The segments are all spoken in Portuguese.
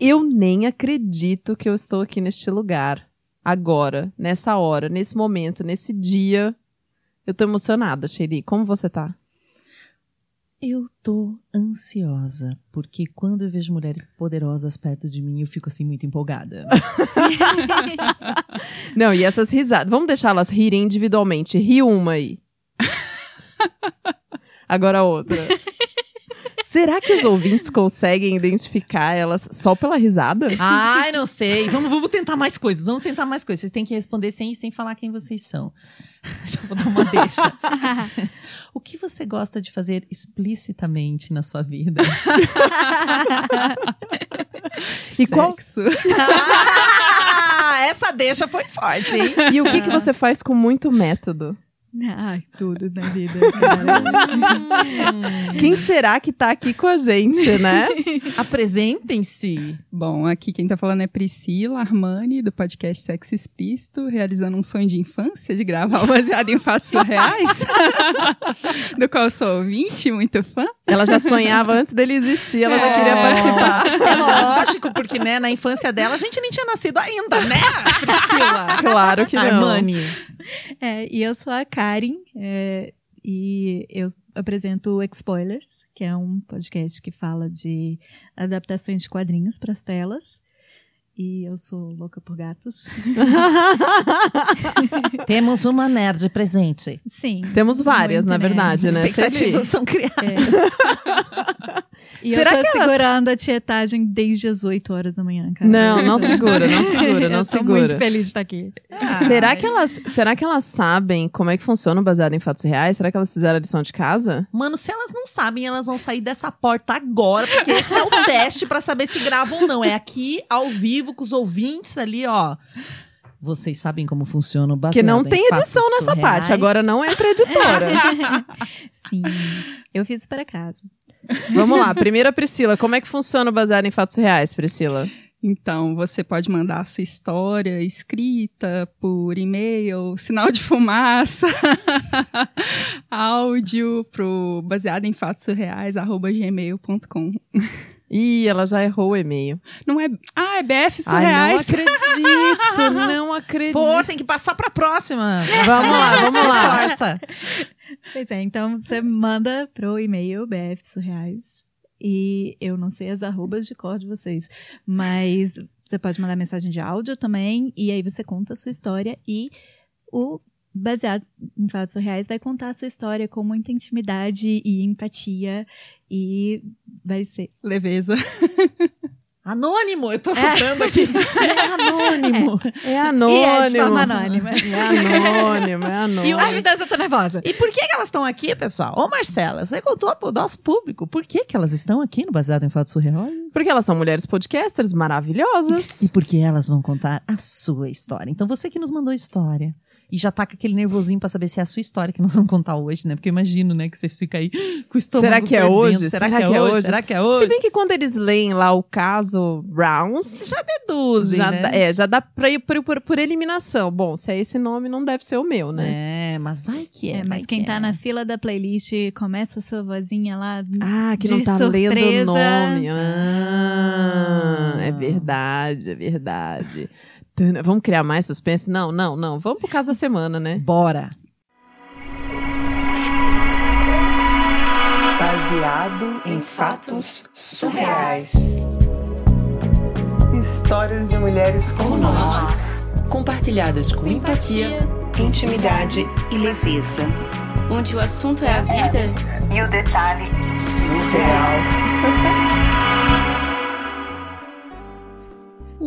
Eu nem acredito que eu estou aqui neste lugar. Agora, nessa hora, nesse momento, nesse dia. Eu tô emocionada, Sherry. Como você tá? Eu tô ansiosa, porque quando eu vejo mulheres poderosas perto de mim, eu fico assim muito empolgada. Não, e essas risadas. Vamos deixá-las rirem individualmente. Ri uma aí. Agora outra. Será que os ouvintes conseguem identificar elas só pela risada? Ai, não sei. Vamos, vamos tentar mais coisas. Vamos tentar mais coisas. Vocês têm que responder sem, sem falar quem vocês são. Já vou dar uma deixa. o que você gosta de fazer explicitamente na sua vida? e qual? Ah, essa deixa foi forte, hein? E o que, que você faz com muito método? Ai, tudo na vida. quem será que tá aqui com a gente, né? Apresentem-se. Bom, aqui quem tá falando é Priscila Armani, do podcast Sexo Explícito, realizando um sonho de infância de gravar baseado em fatos reais, do qual eu sou ouvinte, muito fã. Ela já sonhava antes dele existir, ela é. já queria participar. É lógico, porque né, na infância dela a gente nem tinha nascido ainda, né, Priscila? Claro que não. Armani. É, e eu sou a Karen, é, e eu apresento o Expoilers, que é um podcast que fala de adaptações de quadrinhos para as telas. E eu sou louca por gatos. Temos uma nerd presente. Sim. Temos várias, na verdade, né? Expectativas são criadas. É. E Será eu tô que segurando elas... a tietagem desde as 8 horas da manhã, cara. Não, não segura, não segura, não eu segura. muito feliz de estar aqui. Ah, será, que elas, será que elas sabem como é que funciona o baseado em fatos reais? Será que elas fizeram a lição de casa? Mano, se elas não sabem, elas vão sair dessa porta agora, porque esse é o teste para saber se gravam ou não. É aqui, ao vivo, com os ouvintes ali, ó. Vocês sabem como funciona o baseado Que não tem edição nessa surreais. parte, agora não entra editora. Sim, eu fiz para casa. Vamos lá, primeira Priscila, como é que funciona o baseado em fatos reais, Priscila? Então, você pode mandar a sua história escrita por e-mail, sinal de fumaça, áudio pro baseado em fatos reais, arroba gmail.com. Ih, ela já errou o e-mail. Não é. Ah, é BF Surreais. Ai, não acredito, não acredito. Pô, tem que passar pra próxima. Vamos lá, vamos lá. Força. Pois é, então você manda pro e-mail BF Surreais. E eu não sei as arrobas de cor de vocês, mas você pode mandar mensagem de áudio também, e aí você conta a sua história e o baseado em fatos reais vai contar a sua história com muita intimidade e empatia e vai ser leveza. Anônimo, eu tô sofrendo é. aqui. É anônimo. É, é anônimo. E é de forma anônima. É anônimo, é anônimo. E hoje eu tô nervosa. E por que, que elas estão aqui, pessoal? Ô, Marcela, você contou pro nosso público por que, que elas estão aqui no Baseado em Fatos Surreais? Porque elas são mulheres podcasters maravilhosas. E porque elas vão contar a sua história. Então, você que nos mandou história, e já tá com aquele nervosinho pra saber se é a sua história que nós vamos contar hoje, né? Porque eu imagino, né, que você fica aí com o estômago Será que é fervendo. hoje? Será, Será que, é, é hoje? Será que é hoje? Se bem que quando eles leem lá o caso Rounds... Já deduzem, já né? Dá, é, já dá pra ir por, por, por, eliminação. Bom, se é esse nome, não deve ser o meu, né? É, mas vai que é. é mas quem tá é. na fila da playlist, começa a sua vozinha lá Ah, que não tá surpresa. lendo o nome. Ah, ah. É verdade, é verdade. Vamos criar mais suspense? Não, não, não. Vamos pro caso da semana, né? Bora! Baseado em fatos surreais. Histórias de mulheres como nós. Compartilhadas com empatia, intimidade e leveza. Onde o assunto é a vida e o detalhe surreal.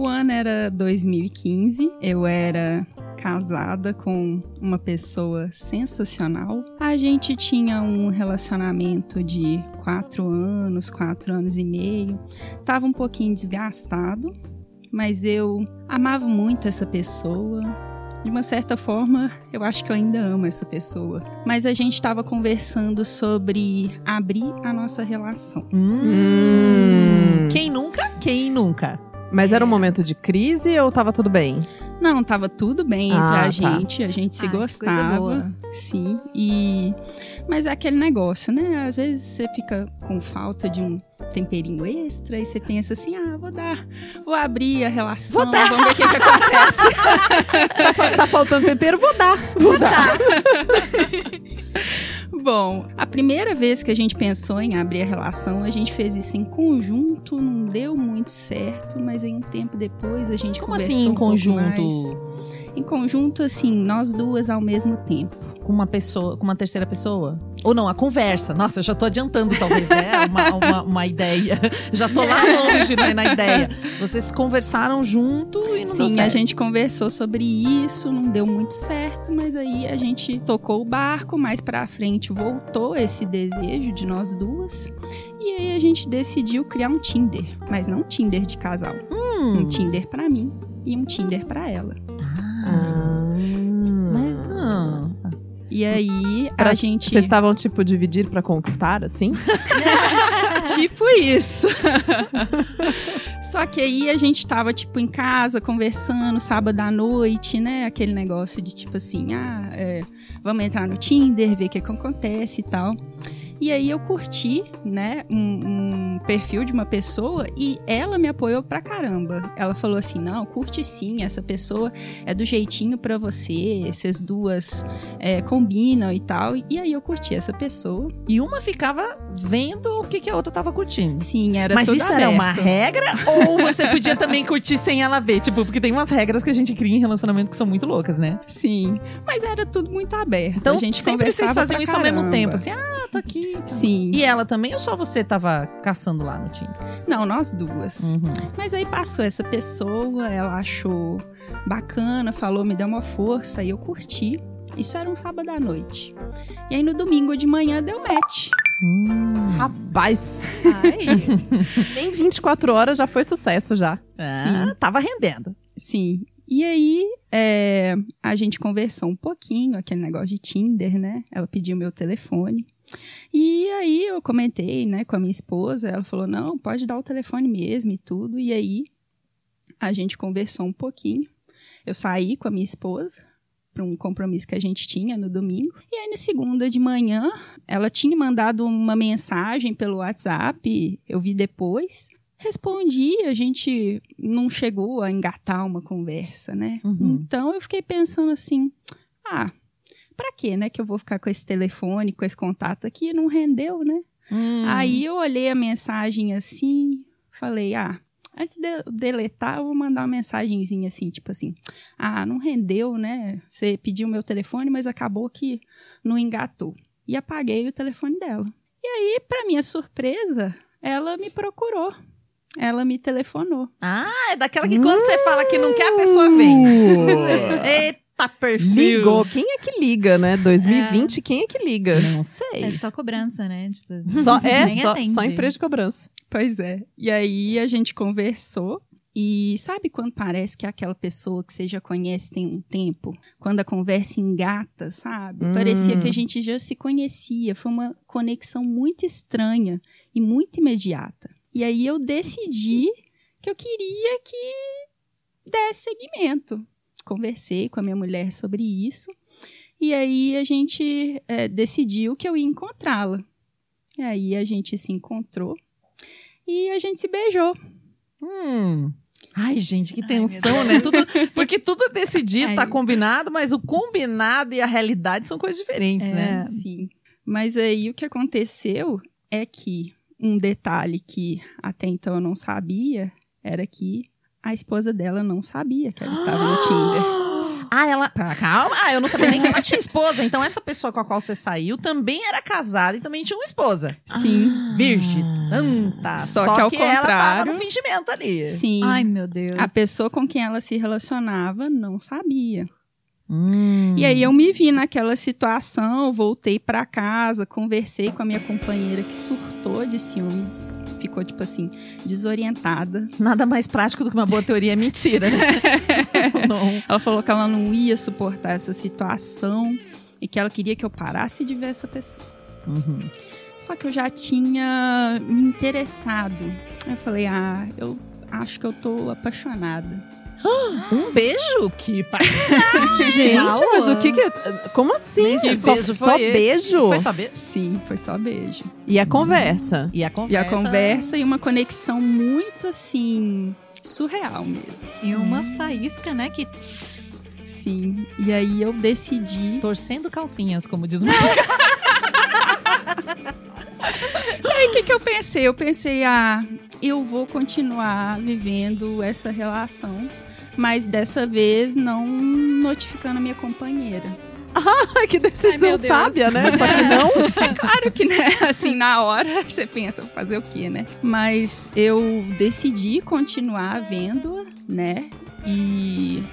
O ano era 2015, eu era casada com uma pessoa sensacional. A gente tinha um relacionamento de quatro anos, quatro anos e meio. Tava um pouquinho desgastado, mas eu amava muito essa pessoa. De uma certa forma, eu acho que eu ainda amo essa pessoa. Mas a gente estava conversando sobre abrir a nossa relação. Hum. Quem nunca? Quem nunca? Mas era um momento de crise ou tava tudo bem? Não, tava tudo bem entre Ah, a tá. gente, a gente se Ai, coisa gostava. Sim. E mas é aquele negócio, né? Às vezes você fica com falta de um temperinho extra e você pensa assim: "Ah, vou dar, vou abrir a relação, vamos ver o que, que acontece". tá faltando tempero? Vou dar. Vou dar. Bom, a primeira vez que a gente pensou em abrir a relação, a gente fez isso em conjunto, não deu muito certo, mas aí um tempo depois a gente Como conversou assim em um conjunto? mais. Em conjunto, assim, nós duas ao mesmo tempo. Com uma pessoa, com uma terceira pessoa? Ou não, a conversa. Nossa, eu já tô adiantando, talvez, né? Uma, uma, uma ideia. Já tô lá longe né, na ideia. Vocês conversaram junto e não Sim, a gente conversou sobre isso, não deu muito certo, mas aí a gente tocou o barco, mais pra frente voltou esse desejo de nós duas. E aí a gente decidiu criar um Tinder, mas não um Tinder de casal, Hum. um Tinder pra mim e um Tinder pra ela. E aí Pra- a gente Vocês estavam, tipo, dividir pra conquistar, assim? tipo isso. Só que aí a gente tava, tipo, em casa, conversando, sábado à noite, né? Aquele negócio de, tipo assim, ah, é, vamos entrar no Tinder, ver o que, que acontece e tal. E aí eu curti, né, um, um perfil de uma pessoa e ela me apoiou pra caramba. Ela falou assim, não, curte sim, essa pessoa é do jeitinho pra você, essas duas é, combinam e tal. E aí eu curti essa pessoa. E uma ficava vendo o que, que a outra tava curtindo. Sim, era Mas isso era uma aberto. regra? Ou você podia também curtir sem ela ver? Tipo, porque tem umas regras que a gente cria em relacionamento que são muito loucas, né? Sim, mas era tudo muito aberto. Então, a gente sempre vocês faziam isso ao mesmo caramba. tempo. Assim, ah, tô aqui. Sim. E ela também ou só você tava caçando lá no Tinder? Não, nós duas. Uhum. Mas aí passou essa pessoa, ela achou bacana, falou, me deu uma força, aí eu curti. Isso era um sábado à noite. E aí no domingo de manhã deu match. Hum. Rapaz! Nem 24 horas já foi sucesso já. Ah, tava rendendo. Sim. E aí é, a gente conversou um pouquinho, aquele negócio de Tinder, né? Ela pediu meu telefone. E aí eu comentei, né, com a minha esposa, ela falou, não, pode dar o telefone mesmo e tudo. E aí a gente conversou um pouquinho. Eu saí com a minha esposa para um compromisso que a gente tinha no domingo. E aí na segunda de manhã, ela tinha mandado uma mensagem pelo WhatsApp, eu vi depois. Respondi, a gente não chegou a engatar uma conversa, né? Uhum. Então eu fiquei pensando assim: ah, pra quê, né? Que eu vou ficar com esse telefone, com esse contato aqui? Não rendeu, né? Hum. Aí eu olhei a mensagem assim, falei: ah, antes de eu deletar, eu vou mandar uma mensagenzinha assim, tipo assim: ah, não rendeu, né? Você pediu meu telefone, mas acabou que não engatou. E apaguei o telefone dela. E aí, pra minha surpresa, ela me procurou. Ela me telefonou. Ah, é daquela que quando você fala que não quer, a pessoa vem. Eita, perfil. Ligou. Quem é que liga, né? 2020, quem é que liga? Não É sei. só cobrança, né? Tipo, Só, é, só, atende. só empresa de cobrança. Pois é. E aí a gente conversou. E sabe quando parece que é aquela pessoa que você já conhece tem um tempo? Quando a conversa engata, sabe? Hum. Parecia que a gente já se conhecia. Foi uma conexão muito estranha e muito imediata. E aí eu decidi que eu queria que desse seguimento. Conversei com a minha mulher sobre isso. E aí a gente eh, decidiu que eu ia encontrá-la. E aí a gente se encontrou e a gente se beijou. Hum. Ai, gente, que Ai, tensão, né? Tudo, porque tudo é decidido, Ai. tá combinado, mas o combinado e a realidade são coisas diferentes, né? É. Sim. Mas aí o que aconteceu é que um detalhe que até então eu não sabia era que a esposa dela não sabia que ela estava no Tinder. Ah, ela. Ah, Calma, ah, eu não sabia nem que ela tinha esposa. Então, essa pessoa com a qual você saiu também era casada e também tinha uma esposa. Sim. Virgem Santa. Só que ao ela tava contrário- no fingimento ali. Sim. Ai, meu Deus. A pessoa com quem ela se relacionava não sabia. Hum. E aí eu me vi naquela situação, voltei pra casa, conversei com a minha companheira que surtou de ciúmes, ficou tipo assim, desorientada. Nada mais prático do que uma boa teoria é mentira, né? não. Ela falou que ela não ia suportar essa situação e que ela queria que eu parasse de ver essa pessoa. Uhum. Só que eu já tinha me interessado. Eu falei, ah, eu acho que eu tô apaixonada. Um beijo? Que paixão! Gente, mas o que que... Como assim? Que só beijo só foi beijo? Foi só beijo? Sim, foi só beijo. E a conversa? E a E conversa? a conversa e uma conexão muito assim, surreal mesmo. E uma faísca, né? Que Sim. E aí eu decidi. Torcendo calcinhas, como diz o Aí o que, que eu pensei? Eu pensei, ah, eu vou continuar vivendo essa relação, mas dessa vez não notificando a minha companheira. Ai, que Ai, decisão Deus. sábia, né? Só que não. Claro que, né, assim, na hora você pensa, fazer o quê, né? Mas eu decidi continuar vendo, né? E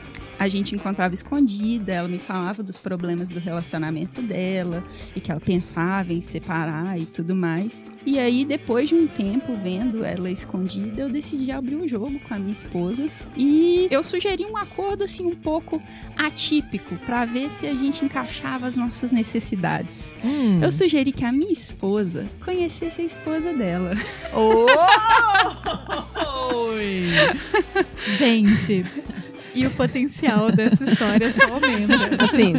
a gente encontrava escondida, ela me falava dos problemas do relacionamento dela e que ela pensava em separar e tudo mais. E aí, depois de um tempo vendo ela escondida, eu decidi abrir o jogo com a minha esposa e eu sugeri um acordo assim um pouco atípico para ver se a gente encaixava as nossas necessidades. Hum. Eu sugeri que a minha esposa conhecesse a esposa dela. Oi! Gente, e o potencial dessa história só aumenta. Assim,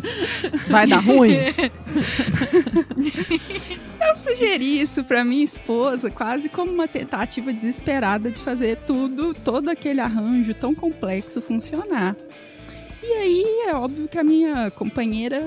vai dar ruim? Eu sugeri isso pra minha esposa quase como uma tentativa desesperada de fazer tudo, todo aquele arranjo tão complexo funcionar. E aí é óbvio que a minha companheira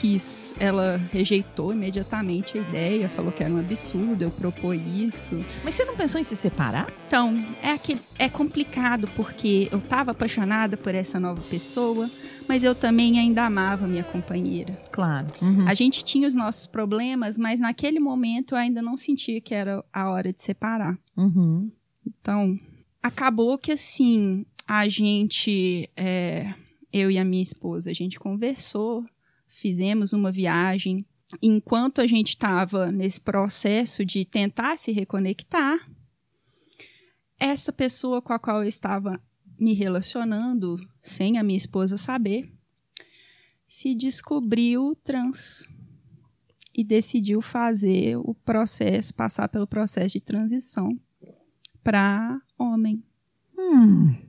quis. Ela rejeitou imediatamente a ideia, falou que era um absurdo eu propor isso. Mas você não pensou em se separar? Então, é, aquele, é complicado porque eu tava apaixonada por essa nova pessoa, mas eu também ainda amava minha companheira. Claro. Uhum. A gente tinha os nossos problemas, mas naquele momento eu ainda não sentia que era a hora de separar. Uhum. Então, acabou que assim, a gente, é, eu e a minha esposa, a gente conversou, fizemos uma viagem. Enquanto a gente estava nesse processo de tentar se reconectar, essa pessoa com a qual eu estava me relacionando, sem a minha esposa saber, se descobriu trans e decidiu fazer o processo, passar pelo processo de transição para homem. Hum.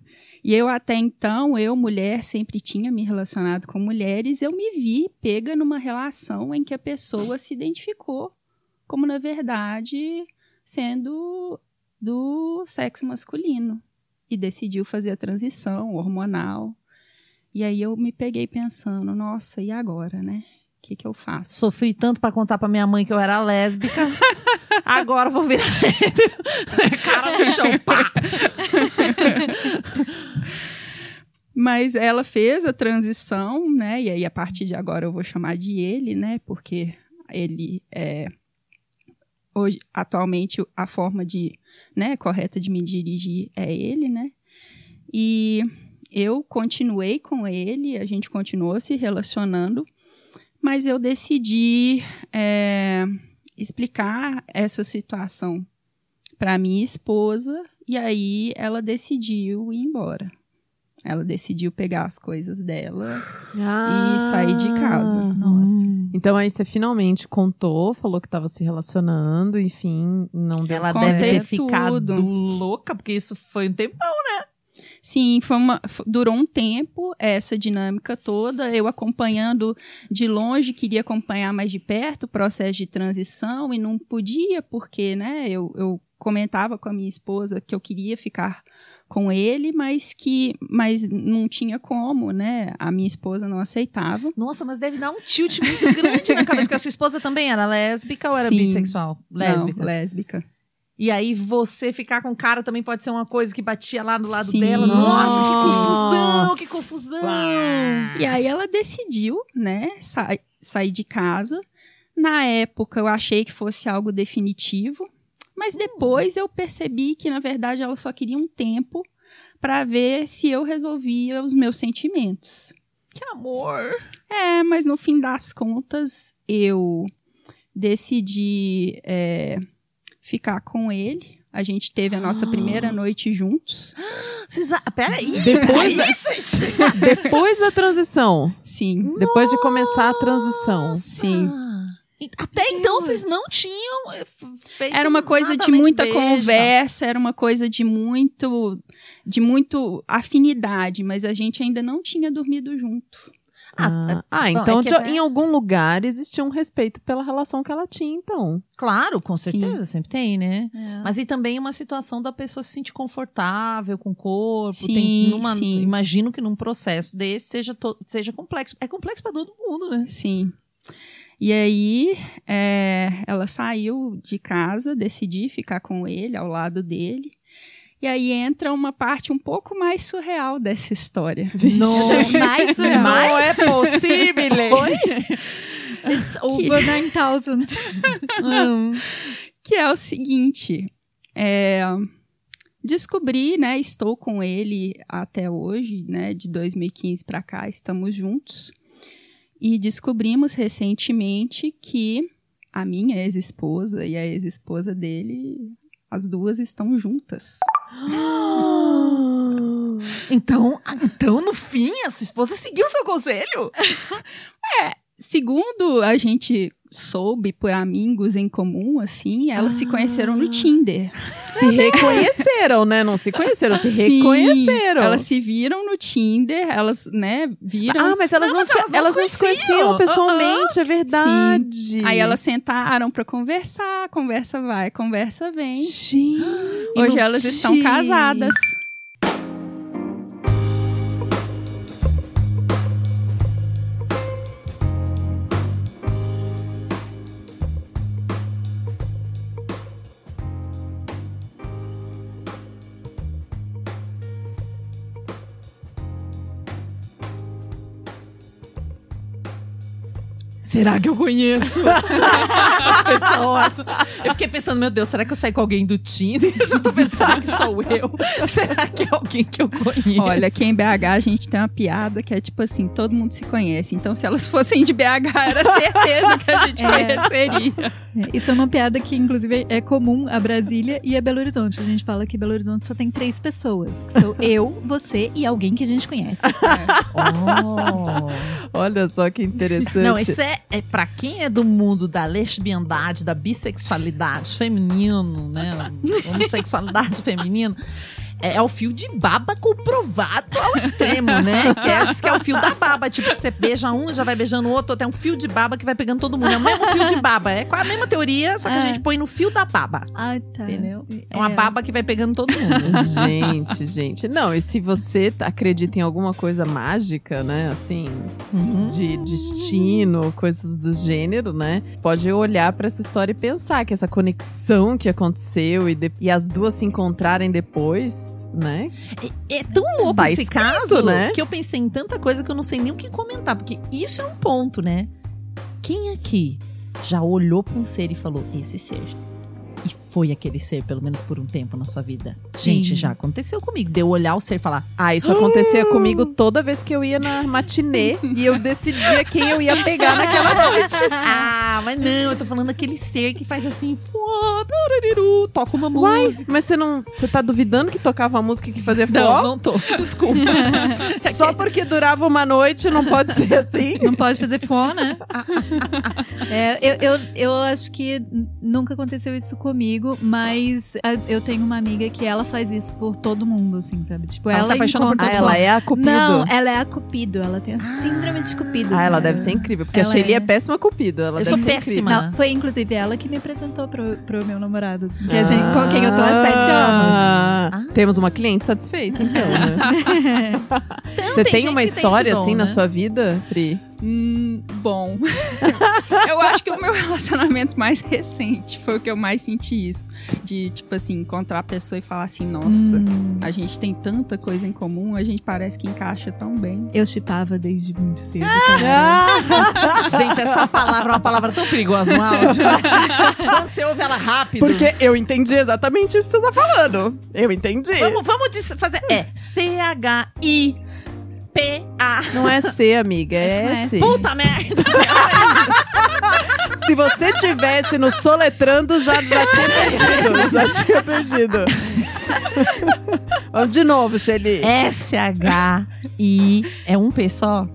E eu até então, eu mulher, sempre tinha me relacionado com mulheres, eu me vi pega numa relação em que a pessoa se identificou como na verdade sendo do sexo masculino e decidiu fazer a transição hormonal. E aí eu me peguei pensando, nossa, e agora, né? O que, que eu faço? Sofri tanto pra contar pra minha mãe que eu era lésbica. Agora eu vou virar hétero. Cara no chão, pá! Mas ela fez a transição, né? E aí, a partir de agora, eu vou chamar de ele, né? Porque ele é. Hoje, atualmente, a forma de, né, correta de me dirigir é ele, né? E eu continuei com ele, a gente continuou se relacionando, mas eu decidi é, explicar essa situação para minha esposa e aí ela decidiu ir embora. Ela decidiu pegar as coisas dela. Ah. sair de casa. Nossa. Então aí você finalmente contou, falou que tava se relacionando, enfim, não deu Ela certo. deve ter ficado tudo. louca, porque isso foi um tempão. Sim, foi uma, durou um tempo essa dinâmica toda, eu acompanhando de longe, queria acompanhar mais de perto o processo de transição e não podia, porque né, eu, eu comentava com a minha esposa que eu queria ficar com ele, mas que mas não tinha como, né? A minha esposa não aceitava. Nossa, mas deve dar um tilt muito grande na cabeça, que a sua esposa também era lésbica ou era Sim. bissexual? Lésbica. Não, lésbica. E aí você ficar com o cara também pode ser uma coisa que batia lá do lado Sim. dela. Nossa, que confusão, Nossa. que confusão. E aí ela decidiu, né, sa sair de casa. Na época eu achei que fosse algo definitivo, mas depois eu percebi que na verdade ela só queria um tempo para ver se eu resolvia os meus sentimentos. Que amor. É, mas no fim das contas eu decidi é, ficar com ele. A gente teve a nossa primeira noite juntos. Vocês, a- peraí. Depois- peraí, gente. Depois da transição. Sim. Depois de começar a transição. Nossa. Sim. Até então vocês não tinham eh, feito Era uma coisa de muita beijo, conversa, era uma coisa de muito de muito afinidade, mas a gente ainda não tinha dormido junto. Ah, ah, bom, então é que de- até- em algum lugar existia um respeito pela relação que ela tinha, então. Claro, com Sim. certeza, sempre tem, né? É. Mas e também uma situação da pessoa se sentir confortável com o corpo. Sim, tem numa- sim. Imagino que num processo desse seja, to- seja complexo. É complexo pra todo mundo, né? Sim. E aí, é, ela saiu de casa, decidi ficar com ele, ao lado dele. E aí entra uma parte um pouco mais surreal dessa história. Mais surreal. Não é possível! It's over 9000. Hum. que é o seguinte, é, descobri, né, estou com ele até hoje, né, de 2015 para cá, estamos juntos, e descobrimos recentemente que a minha ex-esposa e a ex-esposa dele, as duas estão juntas. Então, então, no fim, a sua esposa seguiu o seu conselho? Segundo a gente soube por amigos em comum, assim, elas se conheceram Ah. no Tinder. Se reconheceram, né? Não se conheceram, se Sim, reconheceram. Elas se viram no Tinder, elas, né, viram. Ah, mas elas Não, não, mas elas não elas se não se conheciam. pessoalmente, é verdade. Aí elas sentaram pra conversar, conversa vai, conversa vem. Gente. Hoje elas estão casadas. Será que eu conheço essas pessoas? Eu fiquei pensando, meu Deus, será que eu saí com alguém do Tinder? Eu já tô pensando, será que sou eu? Será que é alguém que eu conheço? Olha, aqui em BH a gente tem uma piada que é tipo assim, todo mundo se conhece. Então, se elas fossem de BH, era certeza que a gente É. conheceria. É, Isso é uma piada que, inclusive, é comum a Brasília e a Belo Horizonte. A gente fala que Belo Horizonte só tem três pessoas. Que sou eu, você e alguém que a gente conhece. Oh. Olha só que interessante. Não, isso é, é para quem é do mundo da lesbiandade, da bissexualidade feminino, né? Homossexualidade feminina. É, é o fio de baba comprovado ao extremo, né? Que é, diz que é o fio da baba. Tipo, você beija um, já vai beijando o outro, até um fio de baba que vai pegando todo mundo. É o mesmo fio de baba. É com a mesma teoria, só que a É. gente põe no fio da baba. Ah, tá. Entendeu? É uma baba que vai pegando todo mundo. Gente, gente. Não, e se você acredita em alguma coisa mágica, né? Assim, Uhum. de destino, coisas do gênero, né? Pode olhar pra essa história e pensar que essa conexão que aconteceu e, de- e as duas se encontrarem depois, né? É, é tão louco Tá esse caso né? que eu pensei em tanta coisa que eu não sei nem o que comentar, porque isso é um ponto, né? Quem aqui já olhou pra um ser e falou, esse ser? E foi aquele ser, pelo menos por um tempo na sua vida? Gente, Sim. já aconteceu comigo. De eu olhar o ser e falar, Ah, isso acontecia comigo toda vez que eu ia na matinê e eu decidia quem eu ia pegar naquela noite. ah, mas não, eu tô falando aquele ser que faz assim, "Fuá, tarariru", toca uma Uai, música. mas você não. Você tá duvidando que tocava a música que fazia Não, forró? não tô. Desculpa. Só porque durava uma noite não pode ser assim? Não pode fazer fone, né? É, eu, eu, eu acho que nunca aconteceu isso comigo, mas a- eu tenho uma amiga que ela faz isso por todo mundo, assim, sabe? Tipo, Ela ela, se apaixona por encontra Ah, ela é a Cupido. Não, ela é a Cupido. Ela tem a síndrome de Cupido. Ah, ela É. deve ser incrível, porque Ela a Shelly é... é- péssima Cupido. Ela Eu deve sou ser péssima. Não, foi inclusive ela que me apresentou pro, pro meu namorado. Que a gente, com quem eu tô há sete anos. Ah, Ah. Temos uma cliente satisfeita, então, né? Então, Você tem, gente uma história esse dom, assim na né? sua vida, Pri? Hum, bom. eu acho que o meu relacionamento mais recente foi o que eu mais senti isso. De, tipo assim, encontrar a pessoa e falar assim, nossa, Hum, a gente tem tanta coisa em comum, a gente parece que encaixa tão bem. eu chipava desde muito cedo. Ah! Gente, essa palavra é uma palavra tão perigosa no áudio. né? Quando você ouve ela rápido. Porque eu entendi exatamente isso que você tá falando. Eu entendi. Vamos, vamos fazer. É C-H-I-P-A. Não é C, amiga, é Não é S. Puta merda! Se você tivesse no soletrando, já, já tinha perdido. Já tinha perdido. Vamos de novo, Shelly. S-H-I. É um P só?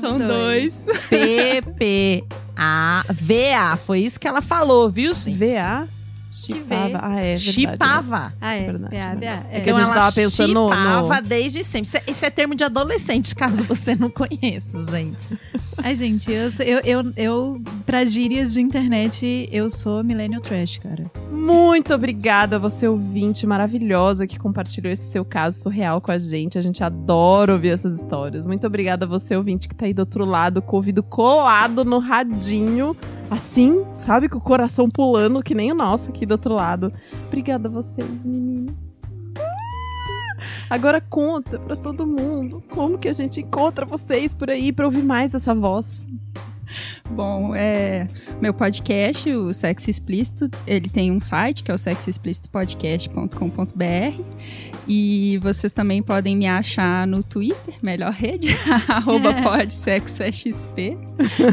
São dois. P-P-A. Ah, VA, foi isso que ela falou, viu, gente? VA? Chipava. Ah, é. verdade, né? Chipava. Ah, é. Verdade, PA, né? PA, é. É que a gente tava pensando chipava no- desde sempre. Isso é, isso é termo de adolescente, caso você não conheça, gente. Ai, gente, eu, eu, eu, eu, pra gírias de internet, eu sou millennial trash, cara. Muito obrigada, você ouvinte maravilhosa que compartilhou esse seu caso surreal com a gente. A gente adora ouvir essas histórias. Muito obrigada, você ouvinte que tá aí do outro lado, com o ouvido colado no radinho. Assim, sabe? Com o coração pulando, que nem o nosso aqui do outro lado. Obrigada a vocês, meninas. Agora conta pra todo mundo como que a gente encontra vocês por aí pra ouvir mais essa voz. Bom, é, meu podcast, o Sexo Explícito, ele tem um site que é o sexoexplicitopodcast.com.br e vocês também podem me achar no Twitter, melhor rede, arroba podsexoxp.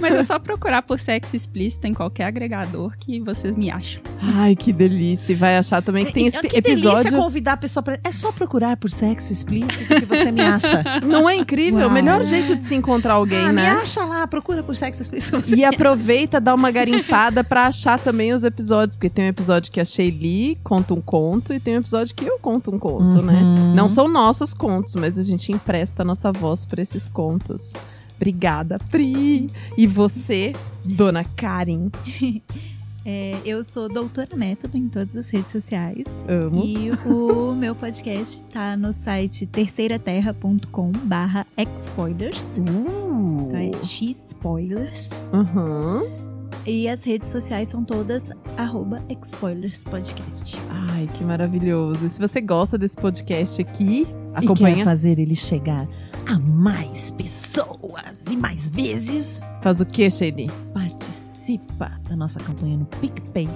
Mas é só procurar por Sexo Explícito em qualquer agregador que vocês me acham. Ai, que delícia. E vai achar também que tem esse que episódio. delícia convidar a pessoa pra... É só procurar por sexo explícito que você me acha. Não é incrível? Uau. O melhor jeito de se encontrar alguém, ah, me né? acha lá, procura por sexo explícito. Você E me aproveita, dá uma garimpada pra achar também os episódios. Porque tem um episódio que a Shelly conta um conto e tem um episódio que eu conto um conto, né? Uhum. Não são nossos contos, mas a gente empresta a nossa voz pra esses contos. Obrigada, Pri. E você, dona Karen? É, eu sou doutora método em todas as redes sociais. Amo. E o meu podcast tá no site terceiraterra.com barra xspoilers. Então é x-spoilers. Uhum. E as redes sociais são todas arroba. Ai, que maravilhoso. E se você gosta desse podcast aqui, E quer acompanha. fazer ele chegar a mais pessoas e mais vezes, Faz o que, Shelly? participa da nossa campanha no PicPay,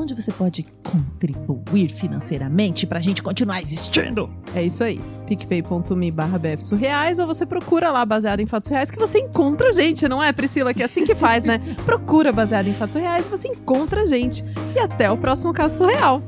onde você pode contribuir financeiramente pra gente continuar existindo. É isso aí. picpay.me barra surreais ou você procura lá baseado em fatos reais que você encontra a gente, não é, Priscila? Que é assim que faz, né? Procura baseado em fatos reais você encontra a gente. E até o próximo caso surreal.